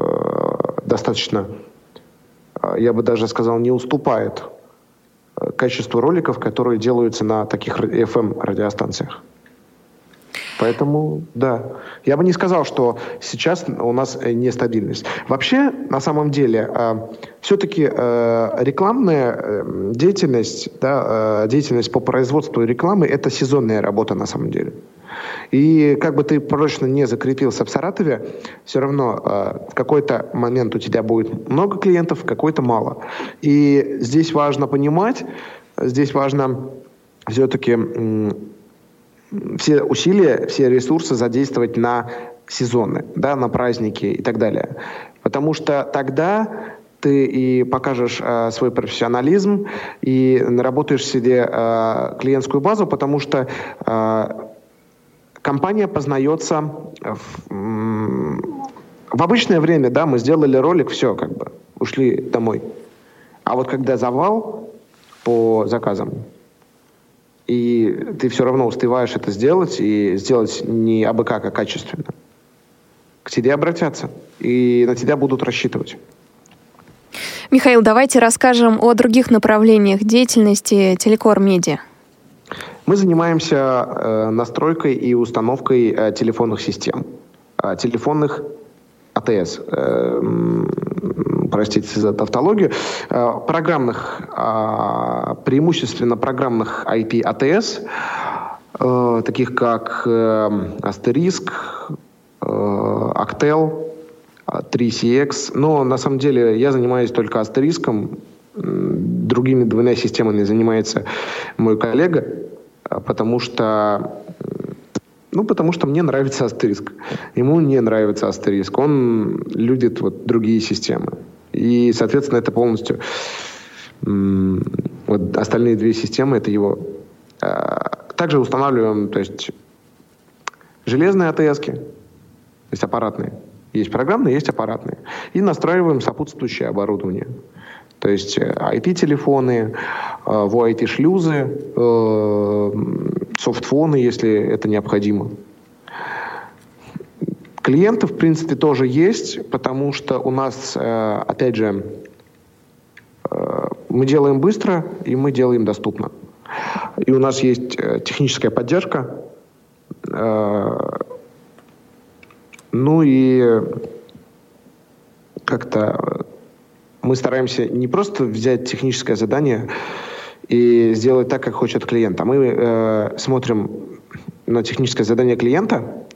достаточно, я бы даже сказал, не уступает э, качеству роликов, которые делаются на таких FM радиостанциях. Поэтому, да. Я бы не сказал, что сейчас у нас э, нестабильность. Вообще, на самом деле, э, все-таки э, рекламная э, деятельность, да, э, деятельность по производству рекламы – это сезонная работа на самом деле. И как бы ты прочно не закрепился в Саратове, все равно э, в какой-то момент у тебя будет много клиентов, в какой-то мало. И здесь важно понимать, здесь важно все-таки все усилия, все ресурсы задействовать на сезоны, да, на праздники и так далее. Потому что тогда ты и покажешь э, свой профессионализм и наработаешь себе э, клиентскую базу, потому что э, компания познается в, в обычное время, да, мы сделали ролик, все, как бы, ушли домой. А вот когда завал по заказам, и ты все равно успеваешь это сделать, и сделать не абы как, а качественно. К тебе обратятся, и на тебя будут рассчитывать. Михаил, давайте расскажем о других направлениях деятельности Телекор Медиа. Мы занимаемся э, настройкой и установкой э, телефонных систем, э, телефонных АТС, э, простите за тавтологию, э, программных, э, преимущественно программных IP АТС, э, таких как Asterisk, э, Actel, 3CX. Но на самом деле я занимаюсь только Астериском, другими двумя системами занимается мой коллега, потому что ну, потому что мне нравится астериск. Ему не нравится астериск. Он любит вот другие системы. И, соответственно, это полностью... Вот остальные две системы — это его... А, также устанавливаем, то есть, железные АТСки, то есть аппаратные. Есть программные, есть аппаратные. И настраиваем сопутствующее оборудование. То есть IP-телефоны, э, VoIP-шлюзы, э, софтфоны, если это необходимо. Клиенты, в принципе, тоже есть, потому что у нас, э, опять же, мы делаем быстро и мы делаем доступно. И у нас есть техническая поддержка. Ну и как-то мы стараемся не просто взять техническое задание и сделать так, как хочет клиент, а мы э, смотрим на техническое задание клиента,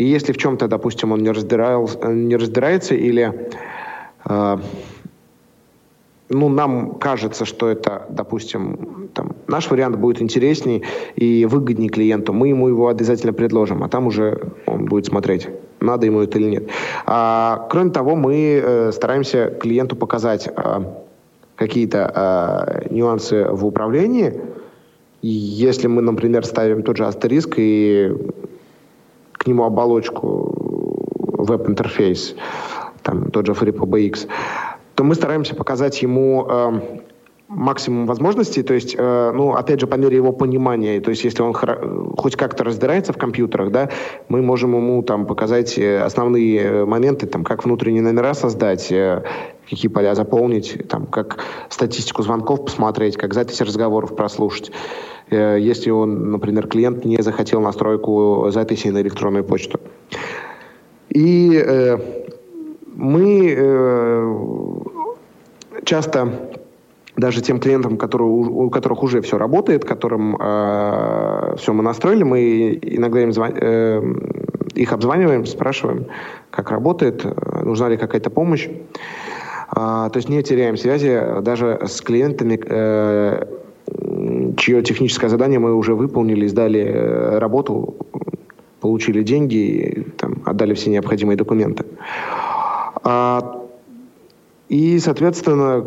и если в чем-то, допустим, он не, разбирал, не разбирается или э, ну, нам кажется, что это, допустим, там, наш вариант будет интересней и выгоднее клиенту, мы ему его обязательно предложим, а там уже он будет смотреть, надо ему это или нет. А, кроме того, мы э, стараемся клиенту показать э, какие-то э, нюансы в управлении. Если мы, например, ставим тот же астериск и к нему оболочку веб-интерфейс, там тот же FreePBX, то мы стараемся показать ему э, максимум возможностей, то есть, э, ну, опять же, по мере его понимания, то есть, если он хоть как-то разбирается в компьютерах, да, мы можем ему там показать э, основные э, моменты, там, как внутренние номера создать, э, какие поля заполнить, там, как статистику звонков посмотреть, как записи разговоров прослушать. Э, если он, например, клиент не захотел настройку записи на электронную почту. И э, мы э, часто даже тем клиентам, которые, у которых уже все работает, которым э, все мы настроили, мы иногда им звон, э, их обзваниваем, спрашиваем, как работает, нужна ли какая-то помощь. А, то есть не теряем связи даже с клиентами, э, чье техническое задание мы уже выполнили, сдали э, работу, получили деньги, там, отдали все необходимые документы. А, и, соответственно,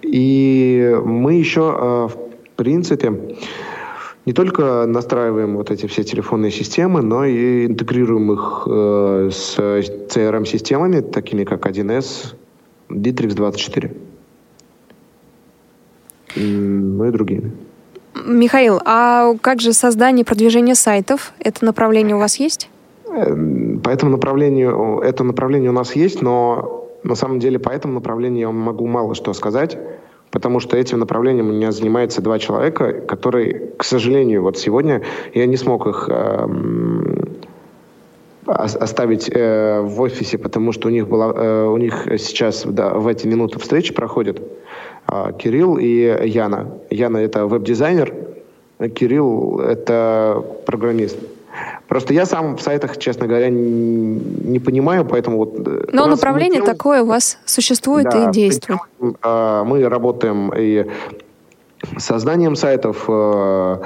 и мы еще, э, в принципе, не только настраиваем вот эти все телефонные системы, но и интегрируем их э, с CRM-системами, такими как 1С, Bittrex 24. Ну и другими. Михаил, а как же создание продвижение сайтов? Это направление у вас есть? Э, по этому направлению, это направление у нас есть, но на самом деле по этому направлению я могу мало что сказать потому что этим направлением у меня занимается два человека, которые, к сожалению, вот сегодня я не смог их э, оставить э, в офисе, потому что у них была, э, у них сейчас да, в эти минуты встречи проходят э, Кирилл и Яна. Яна это веб-дизайнер, Кирилл это программист. Просто я сам в сайтах, честно говоря, не, не понимаю, поэтому вот... Э, Но направление делаем, такое у вас существует да, и действует. А, мы работаем и созданием сайтов, э,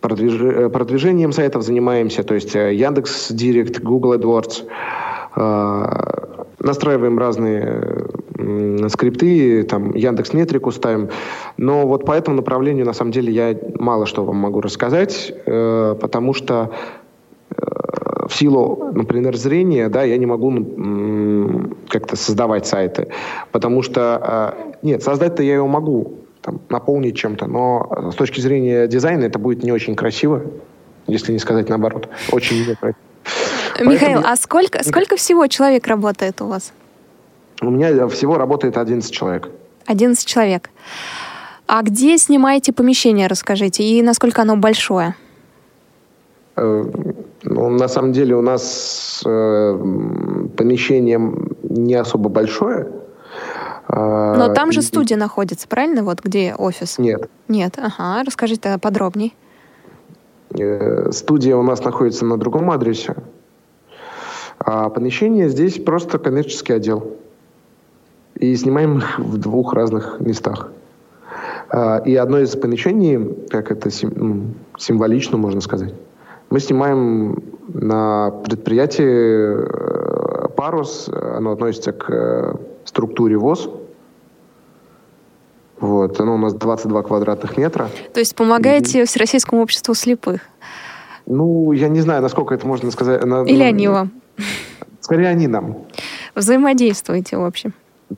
продвиж... Э, продвижением сайтов занимаемся, то есть Яндекс Директ, Google AdWords, настраиваем разные скрипты, там Яндекс Метрику ставим. Но вот по этому направлению, на самом деле, я мало что вам могу рассказать, э, потому что э, в силу, например, зрения, да, я не могу как-то создавать сайты, потому что, э, нет, создать-то я его могу, там, наполнить чем-то, но с точки зрения дизайна это будет не очень красиво, если не сказать наоборот, очень некрасиво. Михаил, Поэтому... а сколько, сколько всего человек работает у вас? У меня всего работает 11 человек. 11 человек. А где снимаете помещение, расскажите, и насколько оно большое? Э, ну, на самом деле у нас э, помещение не особо большое. А, Но там же студия находится, правильно? Вот где офис? Нет. Нет, ага. Расскажите подробней. Э, студия у нас находится на другом адресе. А помещение здесь просто коммерческий отдел и снимаем их в двух разных местах. А, и одно из помещений, как это символично можно сказать, мы снимаем на предприятии э, «Парус», оно относится к э, структуре ВОЗ, вот, оно у нас 22 квадратных метра. То есть помогаете и... Всероссийскому обществу слепых? Ну, я не знаю, насколько это можно сказать. Или они вам? Скорее, они нам. Взаимодействуете, в общем.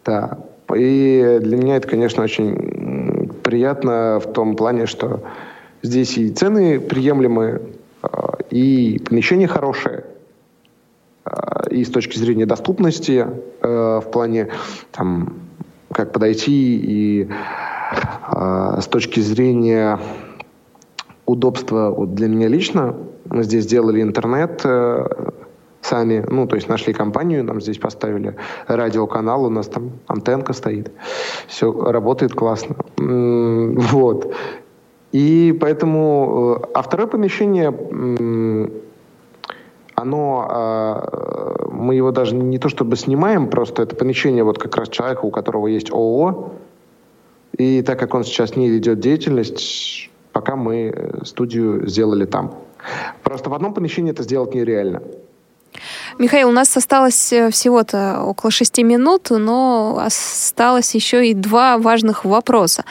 Да. И для меня это, конечно, очень приятно в том плане, что здесь и цены приемлемые, а, и помещение хорошее, а, и с точки зрения доступности а, в плане там, как подойти, и с точки зрения удобства вот для меня лично, мы здесь сделали интернет, сами, ну, то есть нашли компанию, нам здесь поставили радиоканал, у нас там антенка стоит. Все работает классно. Вот. И поэтому... Э, а второе помещение, оно... А, мы его даже не то чтобы снимаем, просто это помещение вот как раз человека, у которого есть ООО. И так как он сейчас не ведет деятельность, пока мы э, студию сделали там. Просто в одном помещении это сделать нереально. Михаил, у нас осталось э, всего-то около шести минут, но осталось еще и два важных вопроса.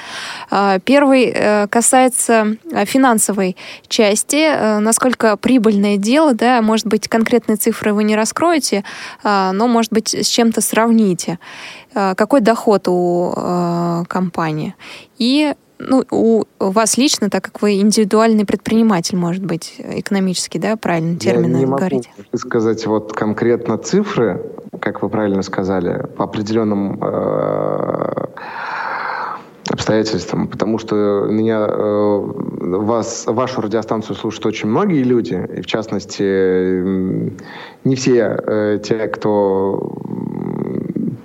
А, первый э, касается э, финансовой части. Насколько прибыльное дело, да, может быть, конкретные цифры вы не раскроете, а, но, может быть, с чем-то сравните. Какой доход у компании? И ну, у вас лично, так как вы индивидуальный предприниматель, может быть, экономический, да, правильно термин Я не говорить? могу сказать вот конкретно цифры, как вы правильно сказали, по определенным э, обстоятельствам, потому что меня, э, вас, вашу радиостанцию слушают очень многие люди, и в частности, не все э, те, кто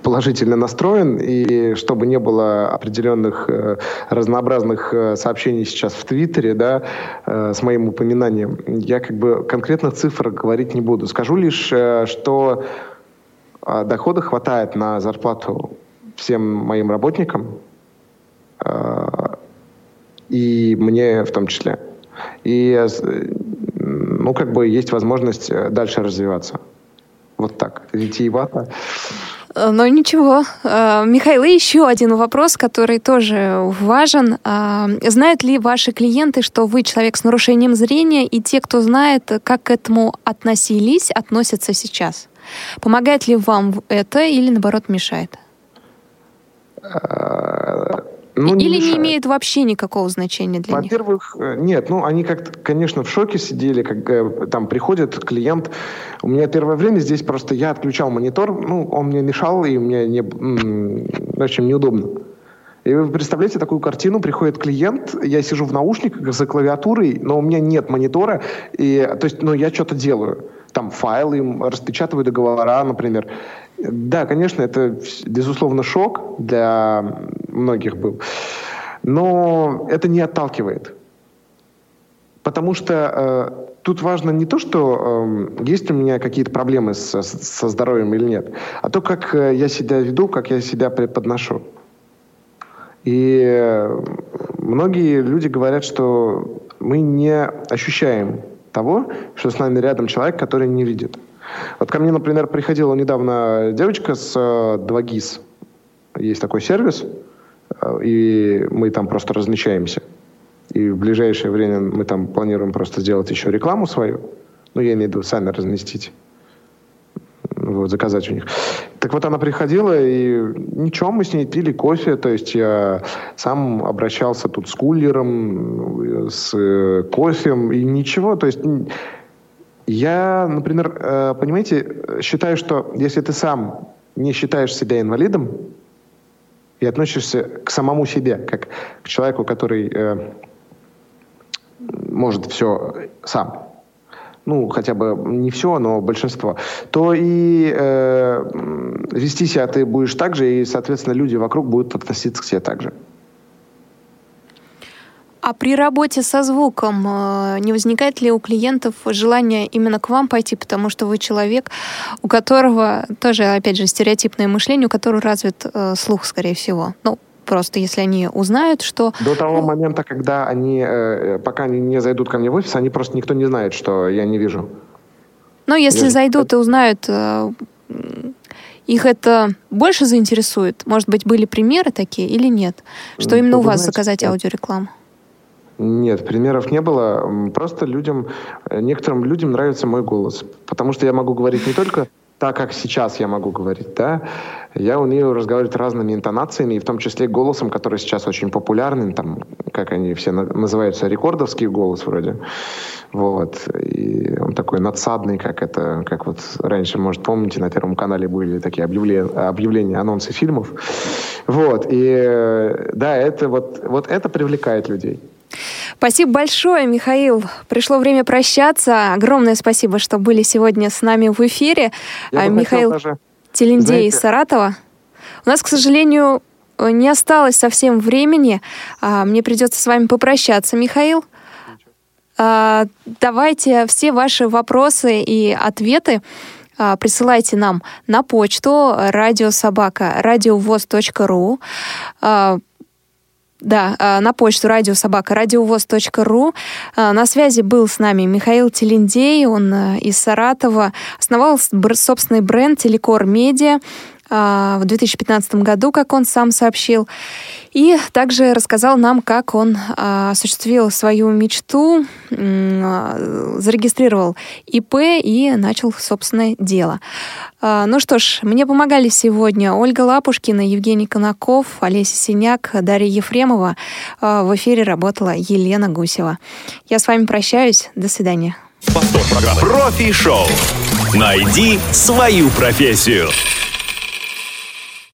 положительно настроен, и чтобы не было определенных э, разнообразных э, сообщений сейчас в Твиттере, да, э, с моим упоминанием, я как бы конкретных цифр говорить не буду. Скажу лишь, э, что э, дохода хватает на зарплату всем моим работникам, э, и мне в том числе. И, э, ну, как бы есть возможность э, дальше развиваться. Вот так, витиевато. Э, Но ничего. Э, Михаил, и еще один вопрос, который тоже важен. Э, знают ли ваши клиенты, что вы человек с нарушением зрения, и те, кто знает, как к этому относились, относятся сейчас? Помогает ли вам это или, наоборот, мешает? Ну, не Или мешает. не имеет вообще никакого значения для Во-первых, них? Во-первых, нет, ну они как-то, конечно, в шоке сидели, как э, там приходит клиент. У меня первое время здесь просто я отключал монитор, ну он мне мешал и мне не, в общем, неудобно. И вы представляете такую картину, приходит клиент, я сижу в наушниках за клавиатурой, но у меня нет монитора, и, то есть, ну, я что-то делаю. Там файлы, распечатываю договора, например. Да, конечно, это, безусловно, шок для многих был. Но это не отталкивает. Потому что э, тут важно не то, что э, есть у меня какие-то проблемы со, со здоровьем или нет, а то, как э, я себя веду, как я себя преподношу. И э, многие люди говорят, что мы не ощущаем того, что с нами рядом человек, который не видит. Вот ко мне, например, приходила недавно девочка с 2GIS. Э, Есть такой сервис, э, и мы там просто размещаемся. И в ближайшее время мы там планируем просто сделать еще рекламу свою. Ну, я имею в виду сами разместить. Вот, заказать у них. Так вот, она приходила, и ничего, мы с ней пили кофе, то есть я сам обращался тут с кулером, с э, кофем, и ничего, то есть я, например, э, понимаете, считаю, что если ты сам не считаешь себя инвалидом и относишься к самому себе, как к человеку, который э, может все сам, ну, хотя бы не все, но большинство, то и э, вести себя ты будешь так же, и, соответственно, люди вокруг будут относиться к тебе так же. А при работе со звуком э, не возникает ли у клиентов желание именно к вам пойти, потому что вы человек, у которого тоже, опять же, стереотипное мышление, у которого развит э, слух, скорее всего? Ну, просто если они узнают, что... До того момента, когда они, э, пока они не зайдут ко мне в офис, они просто никто не знает, что я не вижу. Ну, если я... зайдут и узнают, их это больше заинтересует? Может быть, были примеры такие или нет? Что именно Вы у вас знаете, заказать аудиорекламу? Нет, примеров не было. Просто людям, э, некоторым людям нравится мой голос. Потому что я могу говорить не только так, как сейчас я могу говорить, да, я умею разговаривать разными интонациями, и в том числе голосом, который сейчас очень популярный, там, как они все называются, рекордовский голос вроде. Вот. И он такой надсадный, как это, как вот раньше, может, помните, на Первом канале были такие объявления, объявления анонсы фильмов. Вот. И э, да, это вот, вот это привлекает людей. Спасибо большое, Михаил. Пришло время прощаться. Огромное спасибо, что были сегодня с нами в эфире. Я Михаил даже, Телендей знаете... из Саратова. У нас, к сожалению, не осталось совсем времени. А, мне придется с вами попрощаться, Михаил. А, давайте все ваши вопросы и ответы а, присылайте нам на почту радиособака радиовоз.ру да, а, на почту радиособака радиовоз.ру. А, на связи был с нами Михаил Телендей, он э, из Саратова, основал собственный бренд Телекор Медиа в 2015 году, как он сам сообщил. И также рассказал нам, как он а, осуществил свою мечту, а, зарегистрировал ИП и начал собственное дело. А, ну что ж, мне помогали сегодня Ольга Лапушкина, Евгений Конаков, Олеся Синяк, Дарья Ефремова. В эфире работала Елена Гусева. Я с вами прощаюсь. До свидания. Повтор программы. Профи-шоу. Найди свою профессию.